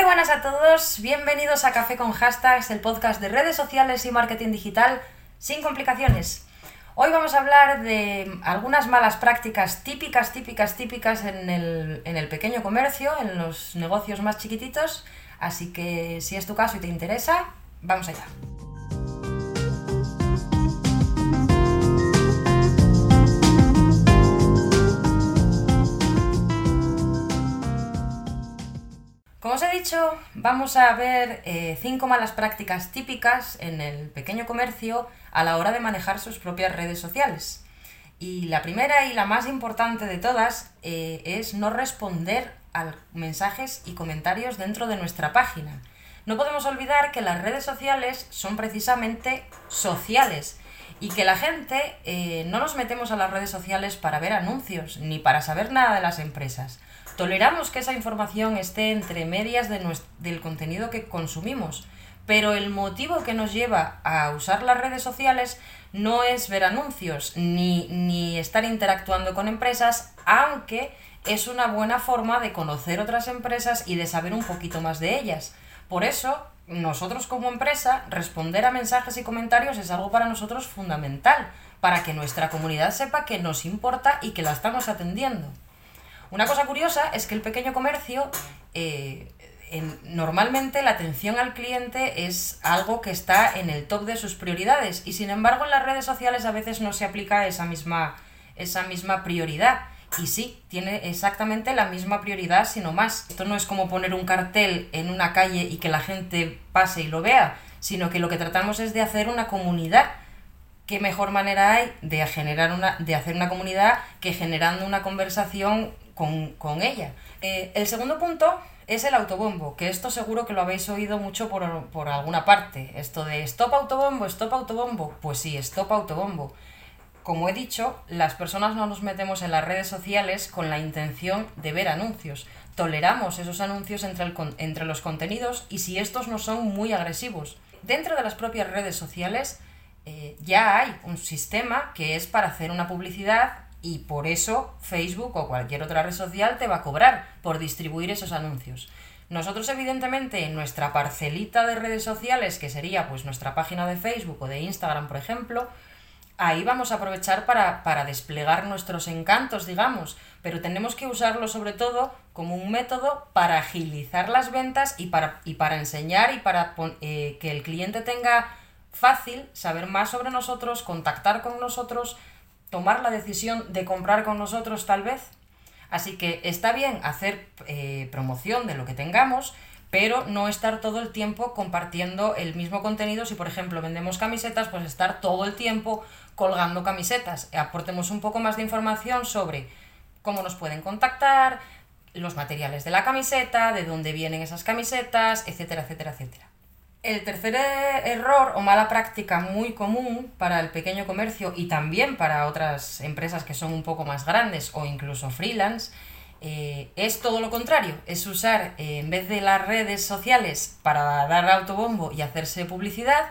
Muy buenas a todos, bienvenidos a Café con Hashtags, el podcast de redes sociales y marketing digital sin complicaciones. Hoy vamos a hablar de algunas malas prácticas típicas, típicas, típicas en el, en el pequeño comercio, en los negocios más chiquititos, así que si es tu caso y te interesa, vamos allá. Dicho, vamos a ver eh, cinco malas prácticas típicas en el pequeño comercio a la hora de manejar sus propias redes sociales. Y la primera y la más importante de todas eh, es no responder a mensajes y comentarios dentro de nuestra página. No podemos olvidar que las redes sociales son precisamente sociales y que la gente eh, no nos metemos a las redes sociales para ver anuncios ni para saber nada de las empresas. Toleramos que esa información esté entre medias del contenido que consumimos, pero el motivo que nos lleva a usar las redes sociales no es ver anuncios ni, ni estar interactuando con empresas, aunque es una buena forma de conocer otras empresas y de saber un poquito más de ellas. Por eso, nosotros como empresa, responder a mensajes y comentarios es algo para nosotros fundamental, para que nuestra comunidad sepa que nos importa y que la estamos atendiendo. Una cosa curiosa es que el pequeño comercio, eh, normalmente la atención al cliente es algo que está en el top de sus prioridades y sin embargo en las redes sociales a veces no se aplica esa misma, esa misma prioridad. Y sí, tiene exactamente la misma prioridad, sino más. Esto no es como poner un cartel en una calle y que la gente pase y lo vea, sino que lo que tratamos es de hacer una comunidad qué mejor manera hay de generar una, de hacer una comunidad que generando una conversación con, ella. Eh, el segundo punto es el autobombo, que esto seguro que lo habéis oído mucho por, por, alguna parte. Esto de stop autobombo, stop autobombo. Pues sí, stop autobombo. Como he dicho, las personas no nos metemos en las redes sociales con la intención de ver anuncios. Toleramos esos anuncios entre, el, entre los contenidos y si estos no son muy agresivos. Dentro de las propias redes sociales eh, ya hay un sistema que es para hacer una publicidad y por eso Facebook o cualquier otra red social te va a cobrar por distribuir esos anuncios. Nosotros evidentemente en nuestra parcelita de redes sociales, que sería pues nuestra página de Facebook o de Instagram, por ejemplo, ahí vamos a aprovechar para, para desplegar nuestros encantos, digamos, pero tenemos que usarlo sobre todo como un método para agilizar las ventas y para, y para enseñar y para eh, que el cliente tenga fácil saber más sobre nosotros, contactar con nosotros, tomar la decisión de comprar con nosotros tal vez. Así que está bien hacer eh, promoción de lo que tengamos, pero no estar todo el tiempo compartiendo el mismo contenido. Si por ejemplo vendemos camisetas, pues estar todo el tiempo colgando camisetas. Aportemos un poco más de información sobre cómo nos pueden contactar, los materiales de la camiseta, de dónde vienen esas camisetas, etcétera, etcétera, etcétera. El tercer error o mala práctica muy común para el pequeño comercio y también para otras empresas que son un poco más grandes o incluso freelance eh, es todo lo contrario, es usar eh, en vez de las redes sociales para dar autobombo y hacerse publicidad,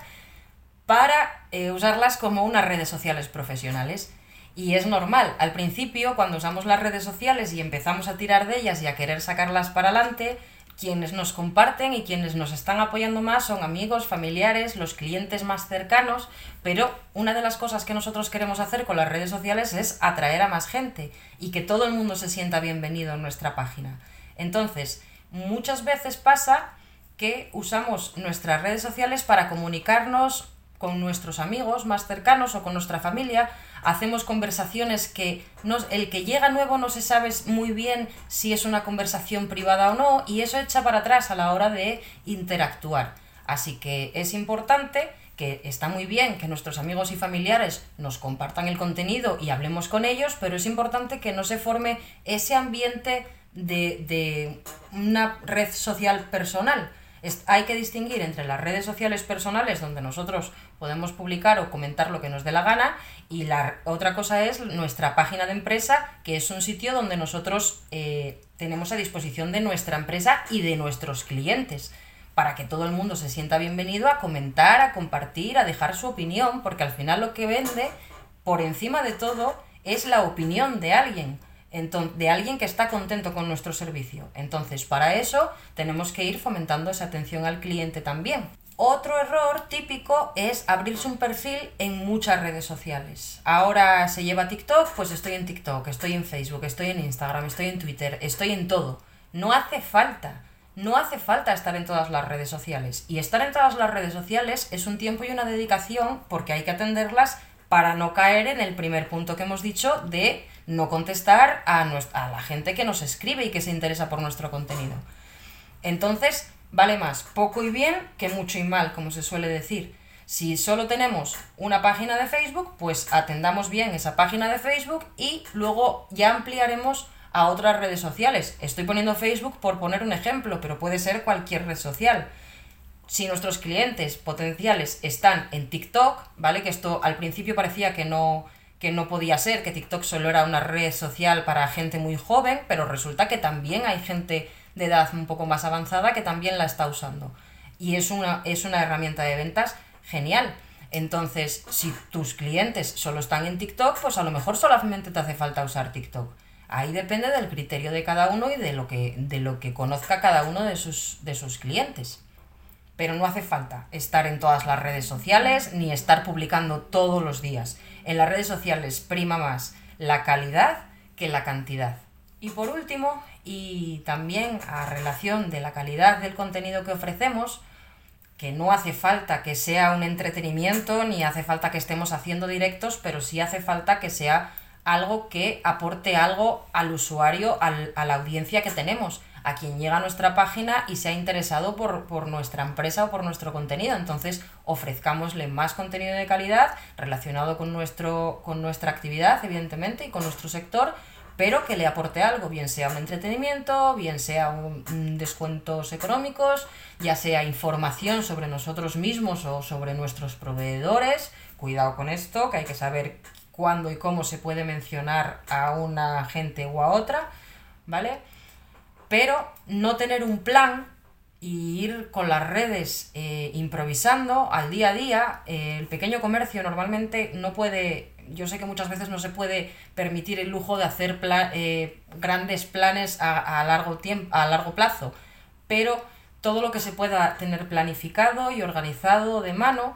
para eh, usarlas como unas redes sociales profesionales. Y es normal, al principio cuando usamos las redes sociales y empezamos a tirar de ellas y a querer sacarlas para adelante, quienes nos comparten y quienes nos están apoyando más son amigos, familiares, los clientes más cercanos, pero una de las cosas que nosotros queremos hacer con las redes sociales es atraer a más gente y que todo el mundo se sienta bienvenido en nuestra página. Entonces, muchas veces pasa que usamos nuestras redes sociales para comunicarnos con nuestros amigos más cercanos o con nuestra familia, hacemos conversaciones que el que llega nuevo no se sabe muy bien si es una conversación privada o no y eso echa para atrás a la hora de interactuar. Así que es importante que está muy bien que nuestros amigos y familiares nos compartan el contenido y hablemos con ellos, pero es importante que no se forme ese ambiente de, de una red social personal hay que distinguir entre las redes sociales personales donde nosotros podemos publicar o comentar lo que nos dé la gana y la otra cosa es nuestra página de empresa que es un sitio donde nosotros eh, tenemos a disposición de nuestra empresa y de nuestros clientes para que todo el mundo se sienta bienvenido a comentar, a compartir, a dejar su opinión, porque al final lo que vende, por encima de todo, es la opinión de alguien de alguien que está contento con nuestro servicio. Entonces, para eso tenemos que ir fomentando esa atención al cliente también. Otro error típico es abrirse un perfil en muchas redes sociales. Ahora se lleva TikTok, pues estoy en TikTok, estoy en Facebook, estoy en Instagram, estoy en Twitter, estoy en todo. No hace falta. No hace falta estar en todas las redes sociales. Y estar en todas las redes sociales es un tiempo y una dedicación porque hay que atenderlas para no caer en el primer punto que hemos dicho de no contestar a, a la gente que nos escribe y que se interesa por nuestro contenido. Entonces, vale más poco y bien que mucho y mal, como se suele decir. Si solo tenemos una página de Facebook, pues atendamos bien esa página de Facebook y luego ya ampliaremos a otras redes sociales. Estoy poniendo Facebook por poner un ejemplo, pero puede ser cualquier red social. Si nuestros clientes potenciales están en TikTok, ¿vale? Que esto al principio parecía que no, que no podía ser, que TikTok solo era una red social para gente muy joven, pero resulta que también hay gente de edad un poco más avanzada que también la está usando. Y es una, es una herramienta de ventas genial. Entonces, si tus clientes solo están en TikTok, pues a lo mejor solamente te hace falta usar TikTok. Ahí depende del criterio de cada uno y de lo que, de lo que conozca cada uno de sus, de sus clientes. Pero no hace falta estar en todas las redes sociales ni estar publicando todos los días en las redes sociales prima más la calidad que la cantidad. Y por último, y también a relación de la calidad del contenido que ofrecemos, que no hace falta que sea un entretenimiento ni hace falta que estemos haciendo directos, pero sí hace falta que sea algo que aporte algo al usuario, a la audiencia que tenemos, a quien llega a nuestra página y se ha interesado por, por nuestra empresa o por nuestro contenido. Entonces, ofrezcámosle más contenido de calidad relacionado con, nuestro, con nuestra actividad, evidentemente, y con nuestro sector, pero que le aporte algo, bien sea un entretenimiento, bien sea un, descuentos económicos, ya sea información sobre nosotros mismos o sobre nuestros proveedores. Cuidado con esto, que hay que saber cuándo y cómo se puede mencionar a una gente o a otra, ¿vale? Pero no tener un plan y ir con las redes eh, improvisando al día a día, eh, el pequeño comercio normalmente no puede, yo sé que muchas veces no se puede permitir el lujo de hacer eh, grandes planes a, largo tiempo, a largo plazo, pero todo lo que se pueda tener planificado y organizado de mano,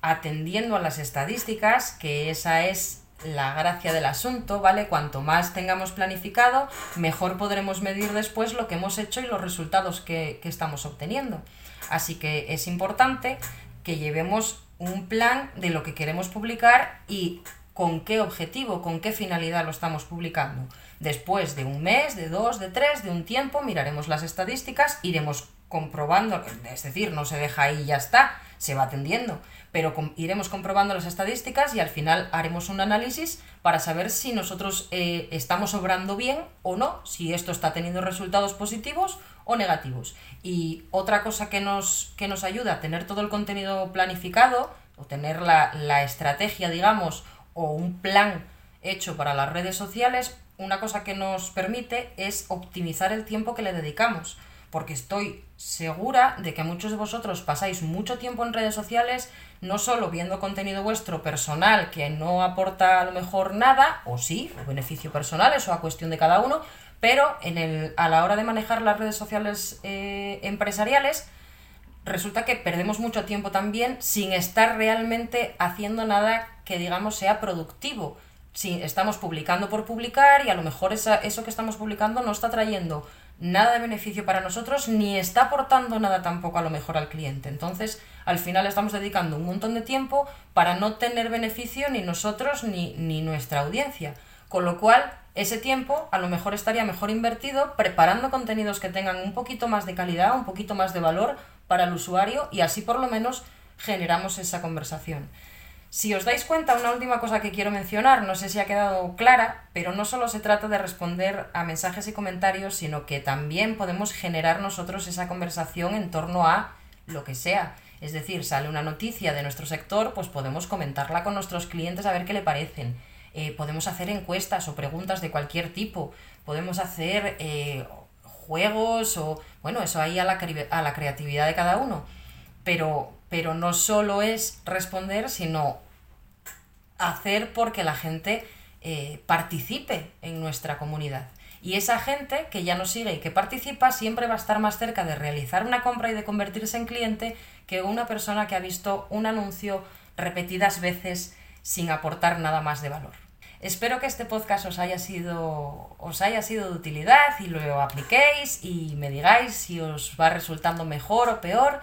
atendiendo a las estadísticas, que esa es la gracia del asunto, ¿vale? Cuanto más tengamos planificado, mejor podremos medir después lo que hemos hecho y los resultados que, que estamos obteniendo. Así que es importante que llevemos un plan de lo que queremos publicar y con qué objetivo, con qué finalidad lo estamos publicando. Después de un mes, de dos, de tres, de un tiempo, miraremos las estadísticas, iremos comprobando, es decir, no se deja ahí y ya está, se va atendiendo, pero iremos comprobando las estadísticas y al final haremos un análisis para saber si nosotros eh, estamos obrando bien o no, si esto está teniendo resultados positivos o negativos. Y otra cosa que nos, que nos ayuda a tener todo el contenido planificado o tener la, la estrategia, digamos, o un plan hecho para las redes sociales, una cosa que nos permite es optimizar el tiempo que le dedicamos porque estoy segura de que muchos de vosotros pasáis mucho tiempo en redes sociales, no solo viendo contenido vuestro personal que no aporta a lo mejor nada, o sí, o beneficio personal, eso a cuestión de cada uno, pero en el, a la hora de manejar las redes sociales eh, empresariales, resulta que perdemos mucho tiempo también sin estar realmente haciendo nada que digamos sea productivo. Si estamos publicando por publicar y a lo mejor esa, eso que estamos publicando no está trayendo nada de beneficio para nosotros ni está aportando nada tampoco a lo mejor al cliente. Entonces, al final estamos dedicando un montón de tiempo para no tener beneficio ni nosotros ni, ni nuestra audiencia. Con lo cual, ese tiempo a lo mejor estaría mejor invertido preparando contenidos que tengan un poquito más de calidad, un poquito más de valor para el usuario y así por lo menos generamos esa conversación. Si os dais cuenta, una última cosa que quiero mencionar, no sé si ha quedado clara, pero no solo se trata de responder a mensajes y comentarios, sino que también podemos generar nosotros esa conversación en torno a lo que sea. Es decir, sale una noticia de nuestro sector, pues podemos comentarla con nuestros clientes a ver qué le parecen. Eh, podemos hacer encuestas o preguntas de cualquier tipo. Podemos hacer eh, juegos o, bueno, eso ahí a la, a la creatividad de cada uno. Pero, pero no solo es responder, sino hacer porque la gente eh, participe en nuestra comunidad. Y esa gente que ya nos sigue y que participa siempre va a estar más cerca de realizar una compra y de convertirse en cliente que una persona que ha visto un anuncio repetidas veces sin aportar nada más de valor. Espero que este podcast os haya sido, os haya sido de utilidad y lo apliquéis y me digáis si os va resultando mejor o peor.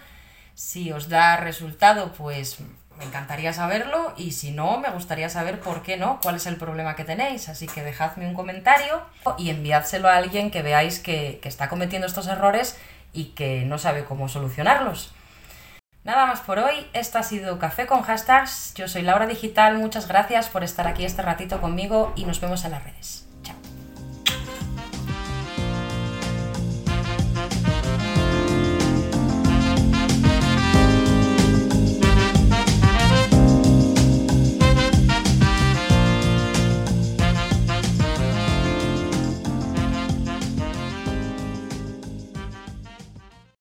Si os da resultado, pues me encantaría saberlo y si no, me gustaría saber por qué no, cuál es el problema que tenéis. Así que dejadme un comentario y enviádselo a alguien que veáis que, que está cometiendo estos errores y que no sabe cómo solucionarlos. Nada más por hoy, esto ha sido Café con Hashtags, yo soy Laura Digital, muchas gracias por estar aquí este ratito conmigo y nos vemos en las redes.